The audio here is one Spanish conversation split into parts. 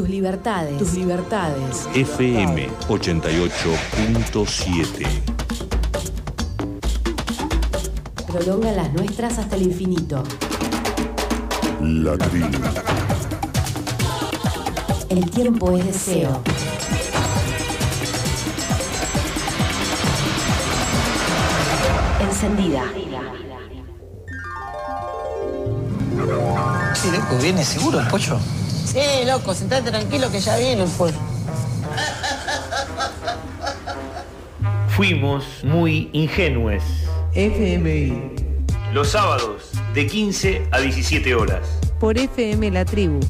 Tus libertades. Tus libertades. FM 88.7. Prolonga las nuestras hasta el infinito. La tribu. El tiempo es deseo. Encendida. Sí, loco, viene seguro el pollo. Sí, loco, sentate tranquilo que ya viene el pollo. Fuimos muy ingenues. FMI. Los sábados, de 15 a 17 horas. Por FM La Tribu.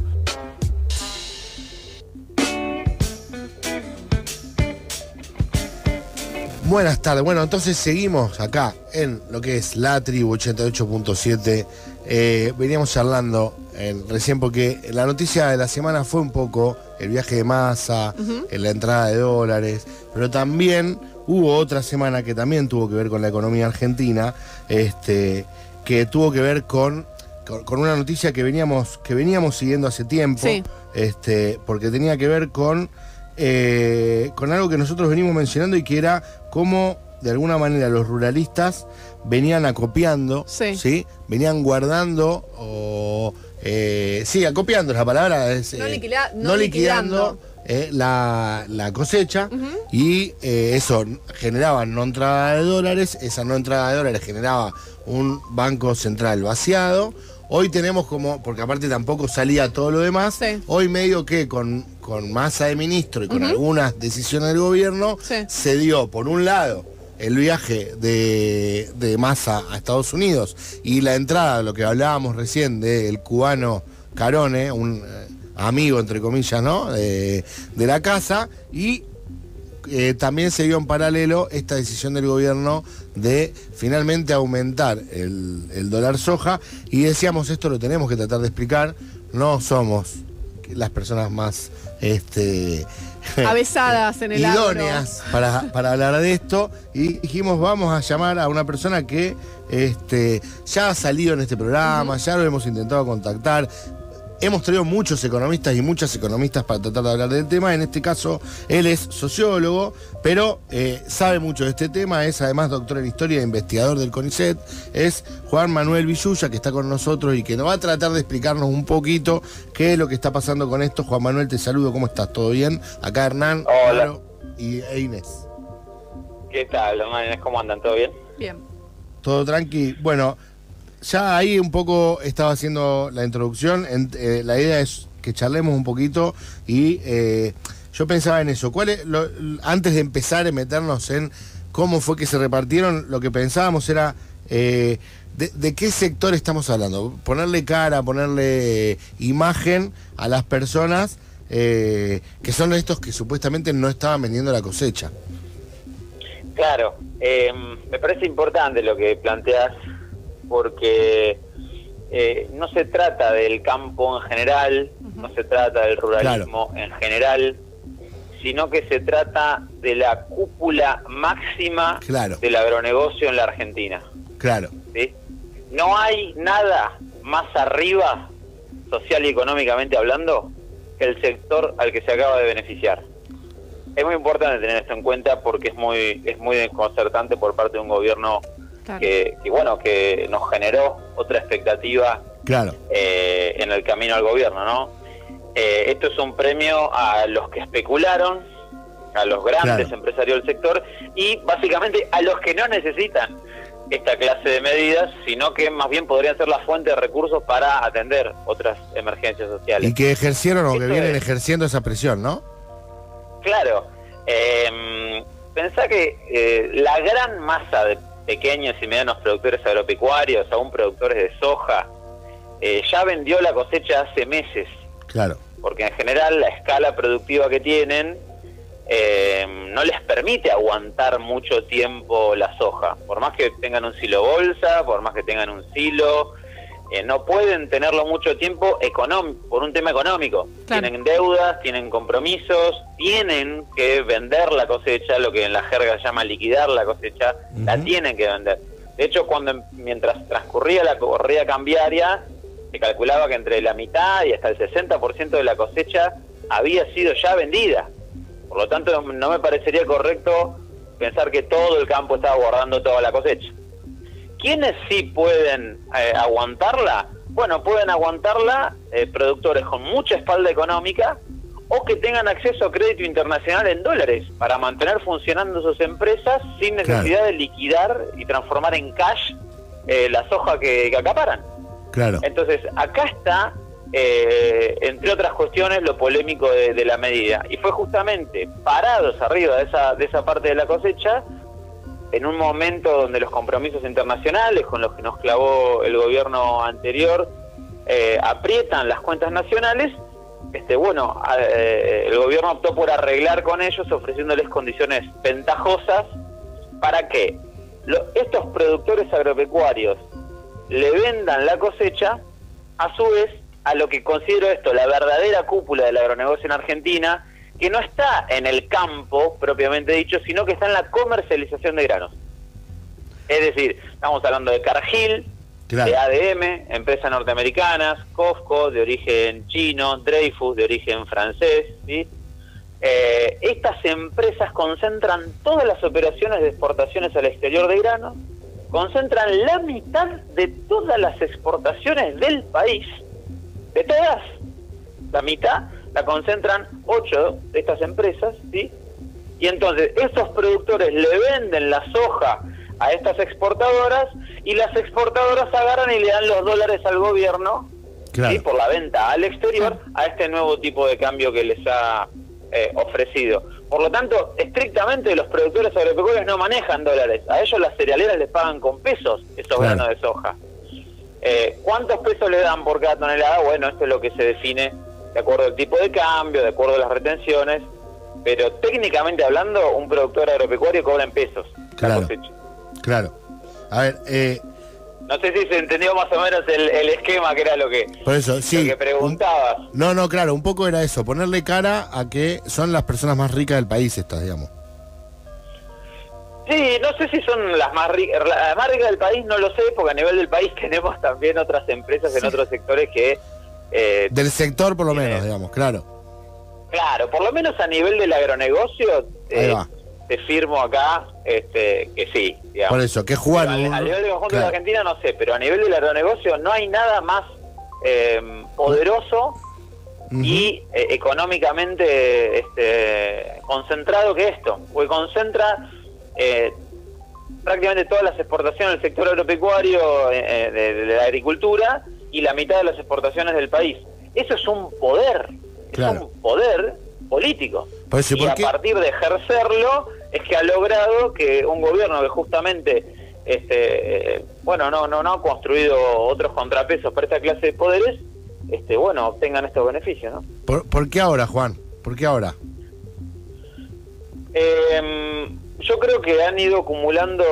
Buenas tardes. Bueno, entonces seguimos acá en lo que es la tribu 88.7. Eh, veníamos charlando en- recién porque la noticia de la semana fue un poco el viaje de masa, en la entrada de dólares, pero también hubo otra semana que también tuvo que ver con la economía argentina, este, que tuvo que ver con, con, con una noticia que veníamos, que veníamos siguiendo hace tiempo, Sí. este, porque tenía que ver con eh, con algo que nosotros venimos mencionando y que era cómo de alguna manera los ruralistas venían acopiando, Sí. venían guardando o eh, sí, acopiando es la palabra es No eh, liquida- no no liquidando, liquidando. eh, la, la cosecha y eso generaba no entrada de dólares, esa no entrada de dólares generaba un banco central vaciado. Hoy tenemos como, porque aparte tampoco salía todo lo demás, hoy medio que con, con masa de ministro y con algunas decisiones del gobierno, Sí. se dio, por un lado, el viaje de, de masa a Estados Unidos y la entrada, lo que hablábamos recién del cubano Carone, un eh, amigo, entre comillas, ¿no? De, de la casa, y eh, también se dio en paralelo esta decisión del gobierno de finalmente aumentar el, el dólar soja y decíamos esto lo tenemos que tratar de explicar, no somos las personas más este, Avesadas en el agro. idóneas para, para hablar de esto y dijimos vamos a llamar a una persona que este, ya ha salido en este programa, ya lo hemos intentado contactar. Hemos traído muchos economistas y muchas economistas para tratar de hablar del tema. En este caso, él es sociólogo, pero eh, sabe mucho de este tema. Es además doctor en historia e investigador del CONICET. Es Juan Manuel Villuya, que está con nosotros y que nos va a tratar de explicarnos un poquito qué es lo que está pasando con esto. Juan Manuel, te saludo. ¿Cómo estás? ¿Todo bien? Acá Hernán, Hola. Caro y e Inés. ¿Qué tal, hermanos? ¿Cómo andan? ¿Todo bien? Bien. Todo tranqui. Bueno, ya ahí un poco estaba haciendo la introducción. Eh, la idea es que charlemos un poquito y eh, yo pensaba en eso. ¿Cuál antes de empezar a meternos en cómo fue que se repartieron, lo que pensábamos era eh, de, de qué sector estamos hablando. Ponerle cara, ponerle imagen a las personas eh, que son estos que supuestamente no estaban vendiendo la cosecha. Claro, eh, me parece importante lo que planteas porque eh, no se trata del campo en general, no se trata del ruralismo en general, sino que se trata de la cúpula máxima Claro. del agronegocio en la Argentina. Claro. ¿sí? No hay nada más arriba, social y económicamente hablando, que el sector al que se acaba de beneficiar. Es muy importante tener esto en cuenta porque es muy es muy desconcertante por parte de un gobierno que, que, bueno que nos generó otra expectativa Claro. eh, en el camino al gobierno, ¿no? Eh, esto es un premio a los que especularon, a los grandes Claro. empresarios del sector y básicamente a los que no necesitan esta clase de medidas, sino que más bien podrían ser la fuente de recursos para atender otras emergencias sociales. Y que ejercieron o que Esto vienen es. ejerciendo esa presión, ¿no? Claro, eh, pensá que eh, la gran masa de pequeños y medianos productores agropecuarios, aún productores de soja, eh, ya vendió la cosecha hace meses, Claro. porque en general la escala productiva que tienen eh, no les permite aguantar mucho tiempo la soja, por más que tengan un silo bolsa, por más que tengan un silo, eh, no pueden tenerlo mucho tiempo por un tema económico. Tienen deudas, tienen compromisos, tienen que vender la cosecha, lo que en la jerga se llama liquidar la cosecha, la tienen que vender. De hecho, cuando mientras transcurría la corrida cambiaria, se calculaba que entre la mitad y hasta el 60% de la cosecha había sido ya vendida. Por lo tanto, no me parecería correcto pensar que todo el campo estaba guardando toda la cosecha. ¿Quiénes sí pueden eh, aguantarla? Bueno, pueden aguantarla eh, productores con mucha espalda económica o que tengan acceso a crédito internacional en dólares para mantener funcionando sus empresas sin necesidad de liquidar y transformar en cash eh, la soja que, que acaparan. Claro. Entonces, acá está, eh, entre otras cuestiones, lo polémico de, de la medida. Y fue justamente parados arriba de esa, de esa parte de la cosecha, en un momento donde los compromisos internacionales con los que nos clavó el gobierno anterior eh, aprietan las cuentas nacionales, este, bueno, eh, el gobierno optó por arreglar con ellos ofreciéndoles condiciones ventajosas para que lo- estos productores agropecuarios le vendan la cosecha, a su vez, a lo que considero esto, la verdadera cúpula del agronegocio en Argentina, que no está en el campo propiamente dicho, sino que está en la comercialización de granos. Es decir, estamos hablando de Cargill, Claro. de ADM, empresas norteamericanas, Costco, de origen chino, Dreyfus, de origen francés, ¿sí? Eh, estas empresas concentran todas las operaciones de exportaciones al exterior de grano, concentran la mitad de todas las exportaciones del país, de todas, la mitad la concentran ocho de estas empresas, ¿sí? Y entonces estos productores le venden la soja a estas exportadoras y las exportadoras agarran y le dan los dólares al gobierno Claro. ¿sí? por la venta al exterior a este nuevo tipo de cambio que les ha eh, ofrecido. Por lo tanto, estrictamente los productores agropecuarios no manejan dólares. A ellos las cerealeras les pagan con pesos esos Claro. granos de soja. Eh, ¿Cuántos pesos le dan por cada tonelada? Bueno, esto es lo que se define de acuerdo al tipo de cambio, de acuerdo a las retenciones, pero técnicamente hablando, un productor agropecuario cobra en pesos Claro. Claro. A ver, eh, No sé si se entendió más o menos el, el esquema que era lo que, por eso, sí. lo que preguntabas. un- no, no, claro, un poco era eso, ponerle cara a que son las personas más ricas del país estas, digamos. Sí, no sé si son las más ricas, las más ricas del país, no lo sé, porque a nivel del país tenemos también otras empresas en otros sectores que, eh, Del sector por lo menos, digamos, claro. claro, por lo menos a nivel del agronegocio, eh, te firmo acá este, que sí. digamos. Por eso, que jugar a nivel del conjunto claro. de Argentina no sé, pero a nivel del agronegocio no hay nada más eh, poderoso y económicamente este, concentrado que esto, porque concentra eh, prácticamente todas las exportaciones del sector agropecuario, eh, eh, de, de la agricultura, y la mitad de las exportaciones del país. Eso es un poder, Claro. es un poder político. Por eso, y ¿por a qué? partir de ejercerlo es que ha logrado que un gobierno que justamente este eh, bueno no no no ha construido otros contrapesos para esta clase de poderes este bueno obtengan estos beneficios ¿no? ¿Por, por qué ahora, Juan? ¿Por qué ahora? Eh, yo creo que han ido acumulando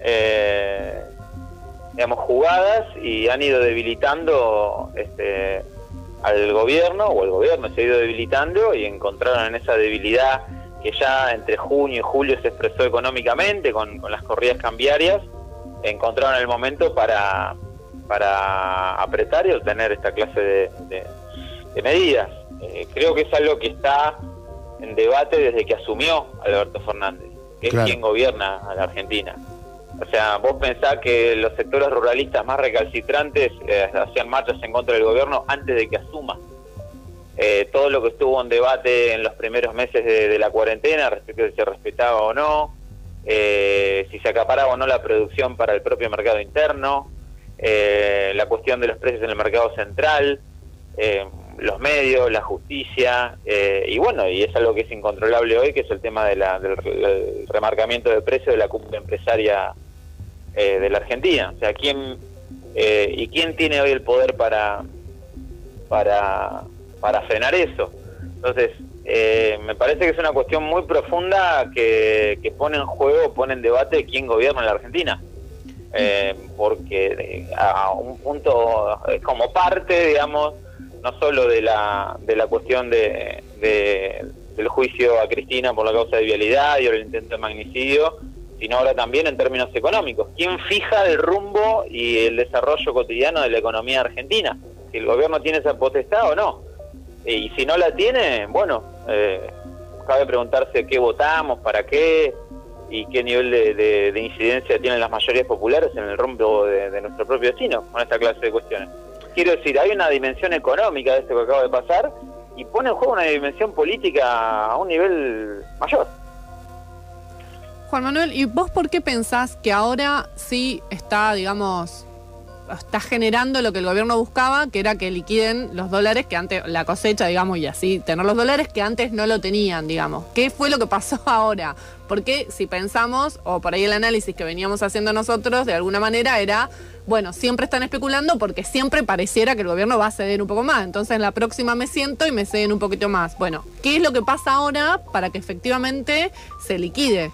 eh, digamos jugadas y han ido debilitando este al gobierno o el gobierno se ha ido debilitando y encontraron en esa debilidad que ya entre junio y julio se expresó económicamente con, con las corridas cambiarias encontraron el momento para para apretar y obtener esta clase de, de- de medidas Eh, creo que es algo que está en debate desde que asumió Alberto Fernández, que Claro. es quien gobierna a la Argentina. O sea, vos pensás que los sectores ruralistas más recalcitrantes eh, hacían marchas en contra del gobierno antes de que asuma. Eh, todo lo que estuvo en debate en los primeros meses de, la cuarentena respecto de si se respetaba o no, eh, si se acaparaba o no la producción para el propio mercado interno, eh, la cuestión de los precios en el mercado central, eh, los medios, la justicia, y bueno, y es algo que es incontrolable hoy, que es el tema del remarcamiento de precios de la cúpula empresaria eh, de la Argentina. O sea, ¿quién, eh, ¿y quién tiene hoy el poder para, para, para frenar eso? Entonces, eh, me parece que es una cuestión muy profunda que, que pone en juego, pone en debate quién gobierna la Argentina. Eh, porque eh, a un punto es como parte, digamos, no solo de la, de la cuestión de, de- del juicio a Cristina por la causa de vialidad y el intento de magnicidio, sino ahora también en términos económicos. ¿Quién fija el rumbo y el desarrollo cotidiano de la economía argentina? Si el gobierno tiene esa potestad o no. Eh, y si no la tiene, bueno, eh, cabe preguntarse qué votamos, para qué y qué nivel de, de- de incidencia tienen las mayorías populares en el rombo de, de nuestro propio destino con esta clase de cuestiones. Quiero decir, hay una dimensión económica de esto que acaba de pasar y pone en juego una dimensión política a un nivel mayor. Juan Manuel, ¿y vos por qué pensás que ahora sí está, digamos, está generando lo que el gobierno buscaba, que era que liquiden los dólares que antes, la cosecha, digamos, y así tener los dólares que antes no lo tenían, digamos? ¿Qué fue lo que pasó ahora? Porque si pensamos, o por ahí el análisis que veníamos haciendo nosotros, de alguna manera era, bueno, siempre están especulando porque siempre pareciera que el gobierno va a ceder un poco más. Entonces en la próxima me siento y me ceden un poquito más. Bueno, ¿qué es lo que pasa ahora para que efectivamente se liquide?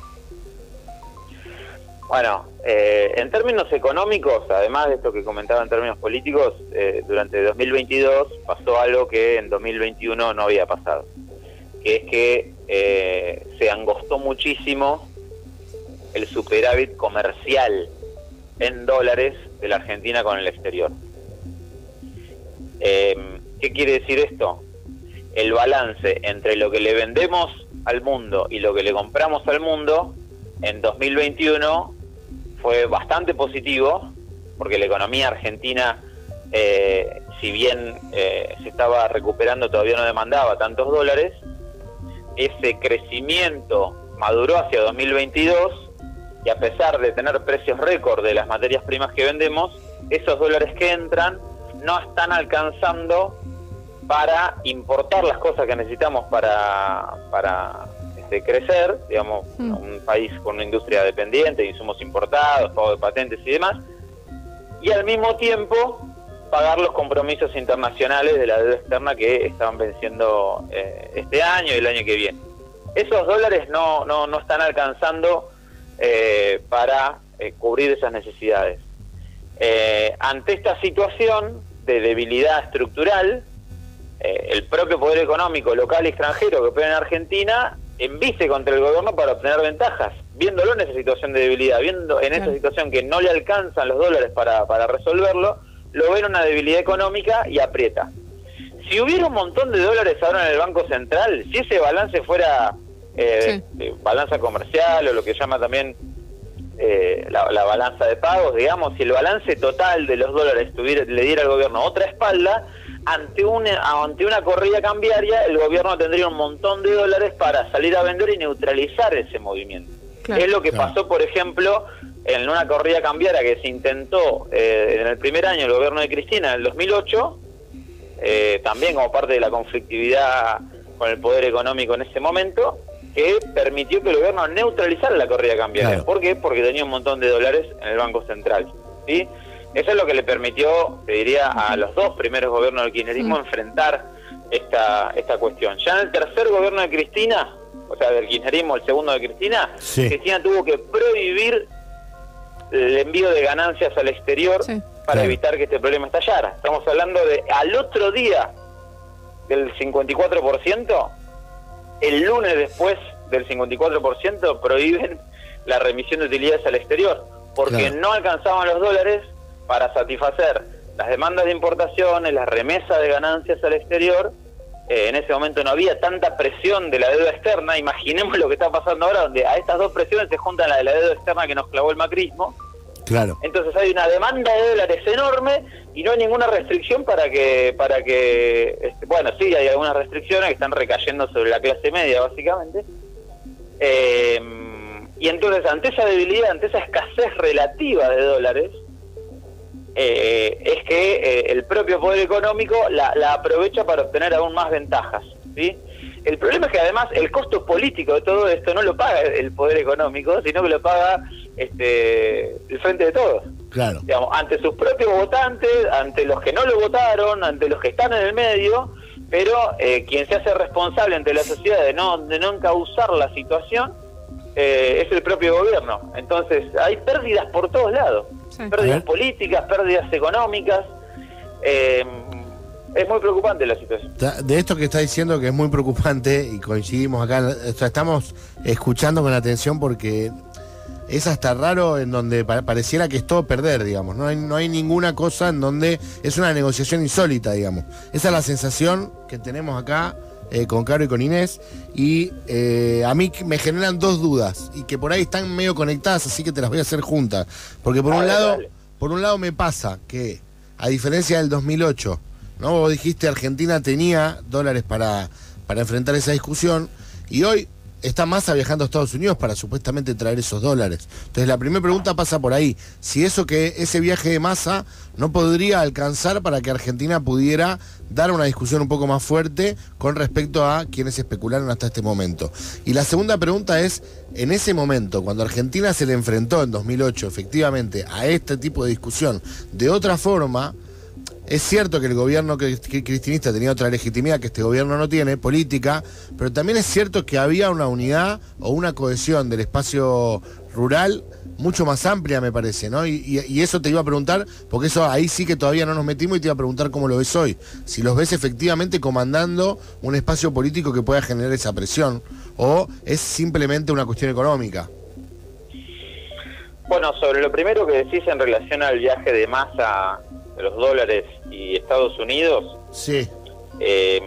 Bueno, eh, en términos económicos, además de esto que comentaba en términos políticos, eh, durante 2022 pasó algo que en 2021 no había pasado, que es que eh, se angostó muchísimo el superávit comercial en dólares de la Argentina con el exterior. Eh, ¿Qué quiere decir esto? El balance entre lo que le vendemos al mundo y lo que le compramos al mundo en 2021 fue bastante positivo, porque la economía argentina, eh, si bien eh, se estaba recuperando, todavía no demandaba tantos dólares. Ese crecimiento maduró hacia 2022 y a pesar de tener precios récord de las materias primas que vendemos, esos dólares que entran no están alcanzando para importar las cosas que necesitamos para, para este, crecer, digamos, Mm. un país con una industria dependiente, insumos importados, pago de patentes y demás, y al mismo tiempo pagar los compromisos internacionales de la deuda externa que estaban venciendo eh, este año y el año que viene. Esos dólares no, no, no están alcanzando eh, para eh, cubrir esas necesidades. Ante esta situación de debilidad estructural, el propio poder económico local y extranjero que opera en Argentina envise contra el gobierno para obtener ventajas, viéndolo en esa situación de debilidad, viendo en esa situación que no le alcanzan los dólares para, para resolverlo, lo ven una debilidad económica y aprieta. Si hubiera un montón de dólares ahora en el Banco Central, si ese balance fuera eh, eh, balanza comercial o lo que llama también eh, la, la balanza de pagos, digamos, si el balance total de los dólares tuviera, le diera al gobierno otra espalda, ante una, ante una corrida cambiaria, el gobierno tendría un montón de dólares para salir a vender y neutralizar ese movimiento. Claro. Es lo que Claro. pasó, por ejemplo, en una corrida cambiaria que se intentó eh, en el primer año del gobierno de Cristina, en el 2008, eh, también como parte de la conflictividad con el poder económico en ese momento, que permitió que el gobierno neutralizara la corrida cambiaria. Claro. ¿Por qué? Porque tenía un montón de dólares en el Banco Central. ¿sí? Eso es lo que le permitió, te diría, a los dos primeros gobiernos del kirchnerismo enfrentar esta, esta cuestión. Ya en el tercer gobierno de Cristina, o sea, del kirchnerismo, el segundo de Cristina, Sí. Cristina tuvo que prohibir el envío de ganancias al exterior Sí. para evitar que este problema estallara. Estamos hablando de al otro día del 54%, el lunes después del 54% prohíben la remisión de utilidades al exterior, porque Claro. no alcanzaban los dólares para satisfacer las demandas de importaciones, las remesas de ganancias al exterior. Eh, en ese momento no había tanta presión de la deuda externa. Imaginemos lo que está pasando ahora, donde a estas dos presiones se juntan la de la deuda externa que nos clavó el macrismo. Claro. Entonces hay una demanda de dólares enorme y no hay ninguna restricción para que, para que, este, bueno, sí, hay algunas restricciones que están recayendo sobre la clase media, básicamente. Eh, y entonces, ante esa debilidad, ante esa escasez relativa de dólares, eh, es que eh, el propio poder económico la, la aprovecha para obtener aún más ventajas. ¿sí? El problema es que además el costo político de todo esto no lo paga el poder económico, sino que lo paga este, el frente de todos. Claro. Digamos, ante sus propios votantes, ante los que no lo votaron, ante los que están en el medio, pero eh, quien se hace responsable ante la sociedad de no, de no encauzar la situación eh, es el propio gobierno. Entonces hay pérdidas por todos lados, Sí. Pérdidas políticas, pérdidas económicas. Eh, es muy preocupante la situación. De esto que está diciendo que es muy preocupante y coincidimos acá, estamos escuchando con atención porque es hasta raro en donde pa- pareciera que es todo perder, digamos. No hay, no hay ninguna cosa en donde es una negociación insólita, digamos. Esa es la sensación que tenemos acá eh, con Caro y con Inés. Y eh, a mí me generan dos dudas y que por ahí están medio conectadas, así que te las voy a hacer juntas. Porque por un lado, dale. por un lado me pasa que, a diferencia del 2008, ¿no? Vos dijiste Argentina tenía dólares para, para enfrentar esa discusión y hoy está Massa viajando a Estados Unidos para supuestamente traer esos dólares. Entonces la primera pregunta pasa por ahí. Si eso que ese viaje de Massa no podría alcanzar para que Argentina pudiera dar una discusión un poco más fuerte con respecto a quienes especularon hasta este momento. Y la segunda pregunta es, en ese momento, cuando Argentina se le enfrentó en 2008 efectivamente a este tipo de discusión de otra forma, es cierto que el gobierno cri- cri- cristinista tenía otra legitimidad que este gobierno no tiene, política, pero también es cierto que había una unidad o una cohesión del espacio rural mucho más amplia, me parece, ¿no? Y eso te iba a preguntar, porque eso ahí sí que todavía no nos metimos y te iba a preguntar cómo lo ves hoy. Si los ves efectivamente comandando un espacio político que pueda generar esa presión, o es simplemente una cuestión económica. Bueno, sobre lo primero que decís en relación al viaje de masa de los dólares y Estados Unidos, Sí, eh,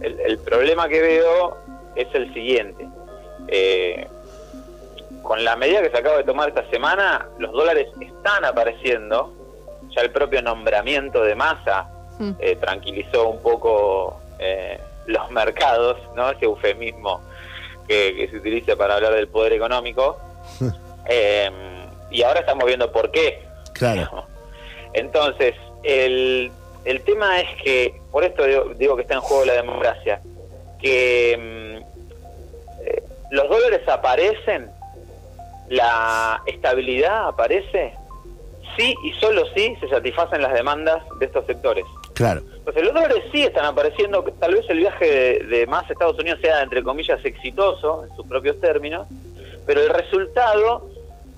el, el problema que veo es el siguiente. Eh, con la medida que se acaba de tomar esta semana, los dólares están apareciendo. Ya el propio nombramiento de masa Mm. eh, tranquilizó un poco eh, los mercados, ¿no? Ese eufemismo que, que se utiliza para hablar del poder económico. Eh, y ahora estamos viendo por qué. claro. Entonces, el, el tema es que, por esto digo, digo que está en juego la democracia, que mm, eh, los dólares aparecen, la estabilidad aparece, sí y solo sí se satisfacen las demandas de estos sectores. Claro. Entonces, los dólares sí están apareciendo, tal vez el viaje de, de más Estados Unidos sea, entre comillas, exitoso en sus propios términos, pero el resultado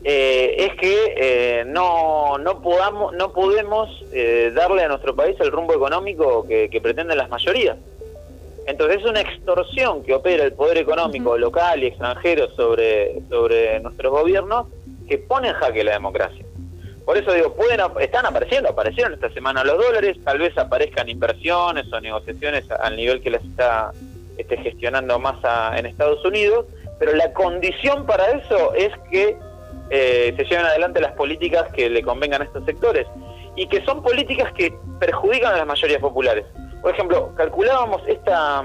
eh, es que eh, no, no, podamos, no podemos eh, darle a nuestro país el rumbo económico que, que pretenden las mayorías. Entonces es una extorsión que opera el poder económico local y extranjero sobre, sobre nuestros gobiernos que pone en jaque la democracia. Por eso digo, pueden están apareciendo, aparecieron esta semana los dólares, tal vez aparezcan inversiones o negociaciones al nivel que las está este, gestionando Massa en Estados Unidos, pero la condición para eso es que eh, se lleven adelante las políticas que le convengan a estos sectores y que son políticas que perjudican a las mayorías populares. Por ejemplo, calculábamos esta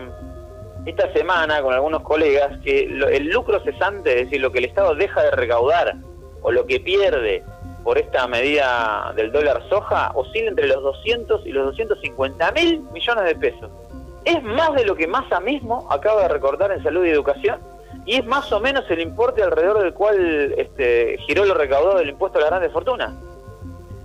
esta semana con algunos colegas que lo- el lucro cesante, es decir, lo que el Estado deja de recaudar o lo que pierde por esta medida del dólar soja, oscila entre los 200 y los 250 mil millones de pesos. Es más de lo que Massa mismo acaba de recordar en salud y educación y es más o menos el importe alrededor del cual este, giró lo recaudado del impuesto a la grandes fortunas.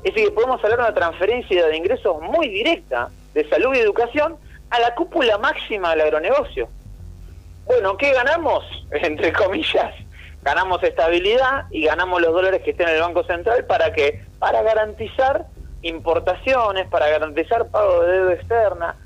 Es decir, que podemos hablar de una transferencia de ingresos muy directa de salud y educación a la cúpula máxima del agronegocio. Bueno, ¿qué ganamos? Entre comillas, ganamos estabilidad y ganamos los dólares que estén en el Banco Central para que para garantizar importaciones, para garantizar pago de deuda externa,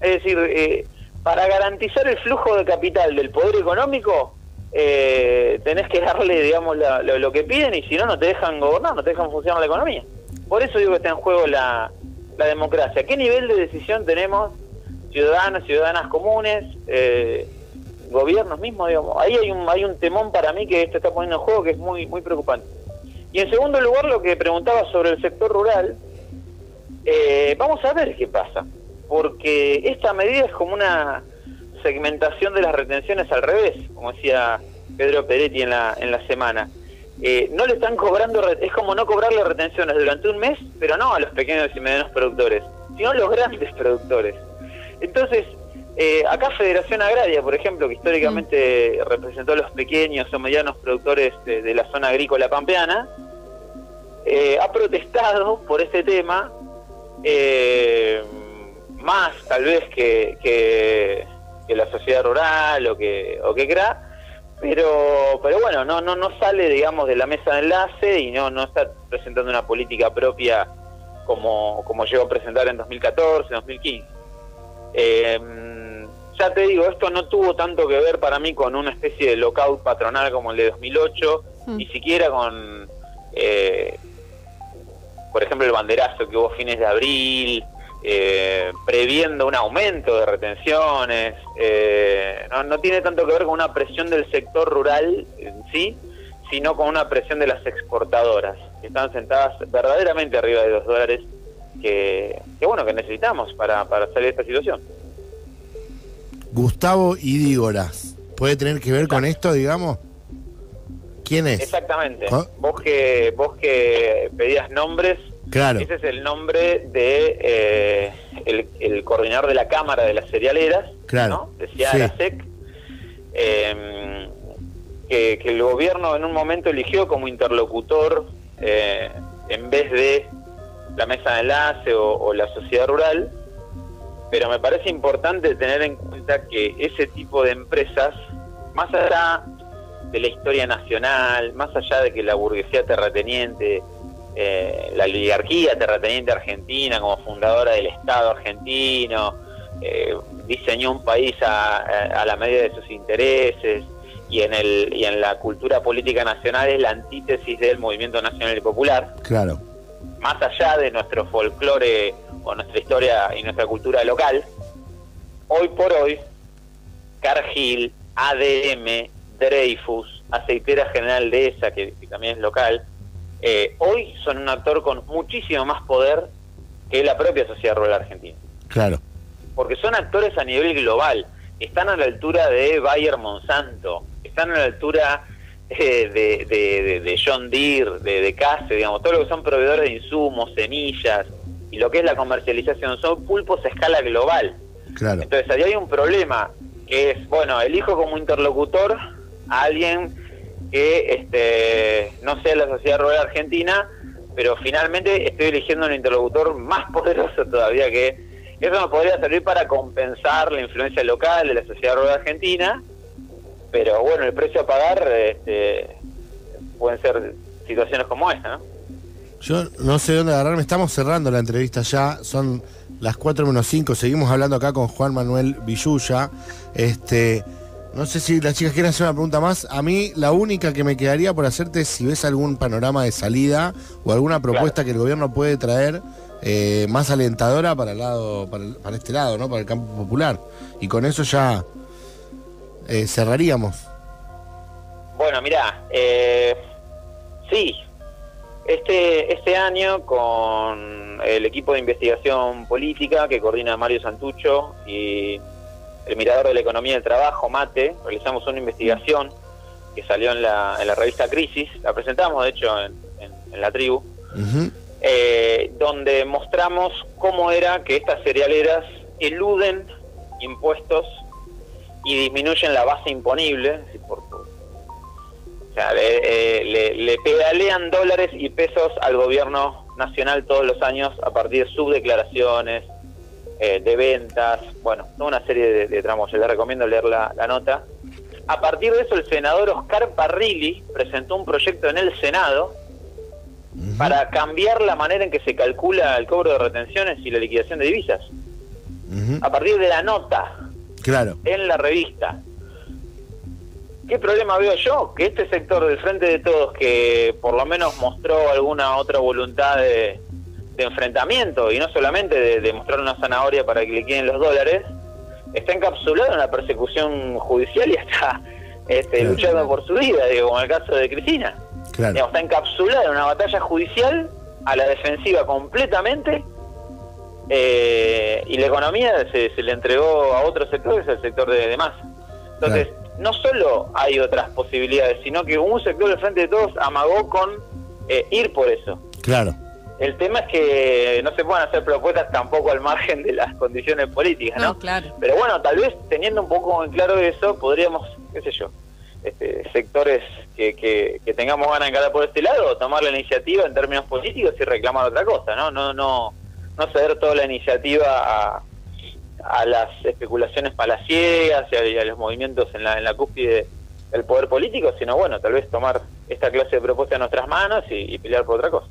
es decir, eh, para garantizar el flujo de capital del poder económico, eh, tenés que darle, digamos, la- lo, que piden y si no, no te dejan gobernar, no te dejan funcionar la economía. Por eso digo que está en juego la, la democracia. ¿Qué nivel de decisión tenemos ciudadanos, ciudadanas comunes, eh, gobiernos mismos? Digamos? Ahí hay un, hay un temón para mí que esto está poniendo en juego que es muy, muy preocupante. Y en segundo lugar, lo que preguntaba sobre el sector rural, eh, vamos a ver qué pasa, porque esta medida es como una segmentación de las retenciones al revés, como decía Pedro Peretti en la, en la semana. Eh, no le están cobrando, es como no cobrarle retenciones durante un mes, pero no a los pequeños y medianos productores, sino a los grandes productores. Entonces, eh, acá Federación Agraria, por ejemplo, que históricamente representó a los pequeños o medianos productores de, de la zona agrícola pampeana, eh, ha protestado por este tema, eh, más tal vez que, que, que la sociedad rural o que, o que CRA, pero, pero bueno, no, no, no sale, digamos, de la mesa de enlace y no, no está presentando una política propia como, como llegó a presentar en 2014, 2015. Eh, ya te digo, esto no tuvo tanto que ver para mí con una especie de lockout patronal como el de 2008, ni siquiera con, eh, por ejemplo, el banderazo que hubo fines de abril, eh, previendo un aumento de retenciones. eh, no, no tiene tanto que ver con una presión del sector rural en sí, sino con una presión de las exportadoras, que están sentadas verdaderamente arriba de los dólares que, que bueno, que necesitamos para, para salir de esta situación. Gustavo Idígoras. ¿Puede tener que ver con esto, digamos? ¿Quién es? Exactamente. ¿Ah? Vos que vos que pedías nombres, Claro. ese es el nombre de eh, el, el coordinador de la Cámara de las Cerealeras, Claro, ¿no? Decía sí. la SEC, eh, que, que el gobierno en un momento eligió como interlocutor, eh, en vez de la mesa de enlace o, o la sociedad rural, pero me parece importante tener en cuenta que ese tipo de empresas, más allá de la historia nacional, más allá de que la burguesía terrateniente, eh, la oligarquía terrateniente argentina como fundadora del Estado argentino, eh, diseñó un país a, a- la medida de sus intereses y en, el, y en la cultura política nacional es la antítesis del movimiento nacional y popular Claro. más allá de nuestro folclore o nuestra historia y nuestra cultura local, hoy por hoy, Cargill, ADM, Dreyfus, Aceitera General de esa, que, que también es local, eh, hoy son un actor con muchísimo más poder que la propia sociedad rural argentina. Claro. Porque son actores a nivel global, están a la altura de Bayer Monsanto, están a la altura eh, de, de- de- John Deere, de, de Case, digamos, todo lo que son proveedores de insumos, semillas y lo que es la comercialización, son pulpos a escala global. Claro. Entonces ahí hay un problema, que es, bueno, elijo como interlocutor a alguien que este, no sea la sociedad rural argentina, pero finalmente estoy eligiendo un interlocutor más poderoso todavía que eso me podría servir para compensar la influencia local de la sociedad rural argentina, pero bueno, el precio a pagar este, pueden ser situaciones como esta, ¿no? Yo no sé dónde agarrarme. Estamos cerrando la entrevista ya. Son las 4 menos 5. Seguimos hablando acá con Juan Manuel Villuya. Este, no sé si las chicas quieren hacer una pregunta más. A mí, la única que me quedaría por hacerte es si ves algún panorama de salida o alguna propuesta que el gobierno puede traer eh, más alentadora para el lado, para, el- para este lado, ¿no? Para el campo popular. Y con eso ya eh, cerraríamos. Bueno, mirá, eh, sí, este, este año con el equipo de investigación política que coordina Mario Santucho y el Mirador de la Economía del Trabajo, MATE, realizamos una investigación que salió en la, en la revista Crisis, la presentamos de hecho en, en- en la tribu, eh, donde mostramos cómo era que estas cerealeras eluden impuestos y disminuyen la base imponible, es decir, por- por- o sea, le, eh, le- le pedalean dólares y pesos al gobierno nacional todos los años a partir de subdeclaraciones, eh, de ventas, bueno, una serie de, de tramos. Les recomiendo leer la, la nota. A partir de eso, el senador Oscar Parrilli presentó un proyecto en el Senado para cambiar la manera en que se calcula el cobro de retenciones y la liquidación de divisas. A partir de la nota Claro. en la revista. ¿Qué problema veo yo? Que este sector del Frente de Todos, que por lo menos mostró alguna otra voluntad de, de enfrentamiento y no solamente de, de mostrar una zanahoria para que le queden los dólares, está encapsulado en la persecución judicial y está este, Claro. luchando por su vida, digo, como el caso de Cristina. Claro. Digamos, está encapsulada en una batalla judicial a la defensiva completamente eh, y la economía se, se le entregó a otro sector, que es el sector de, de masa. Entonces, no solo hay otras posibilidades, sino que un sector del Frente de Todos amagó con eh, ir por eso. Claro. El tema es que no se pueden hacer propuestas tampoco al margen de las condiciones políticas, ¿no? No, claro. Pero bueno, tal vez teniendo un poco en claro eso, podríamos, qué sé yo, este, sectores que, que, que tengamos ganas de encarar por este lado, tomar la iniciativa en términos políticos y reclamar otra cosa, ¿no? No, no, no ceder toda la iniciativa a, a las especulaciones palaciegas y a, y a los movimientos en la, en la cúspide del poder político, sino bueno, tal vez tomar esta clase de propuestas en nuestras manos y, y pelear por otra cosa.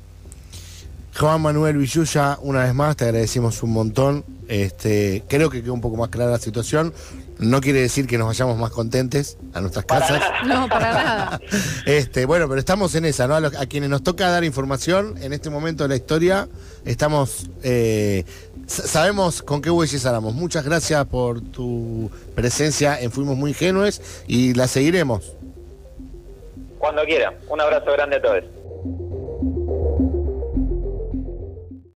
Juan Manuel Villuya, una vez más, te agradecemos un montón. Este, creo que quedó un poco más clara la situación. No quiere decir que nos vayamos más contentes a nuestras casas. No, para nada. Este, bueno, pero estamos en esa, ¿no? A, los- a quienes nos toca dar información en este momento de la historia, estamos. eh, sa- sabemos con qué bueyes aramos. Muchas gracias por tu presencia en Fuimos Muy Ingenues y la seguiremos. Cuando quiera. Un abrazo grande a todos.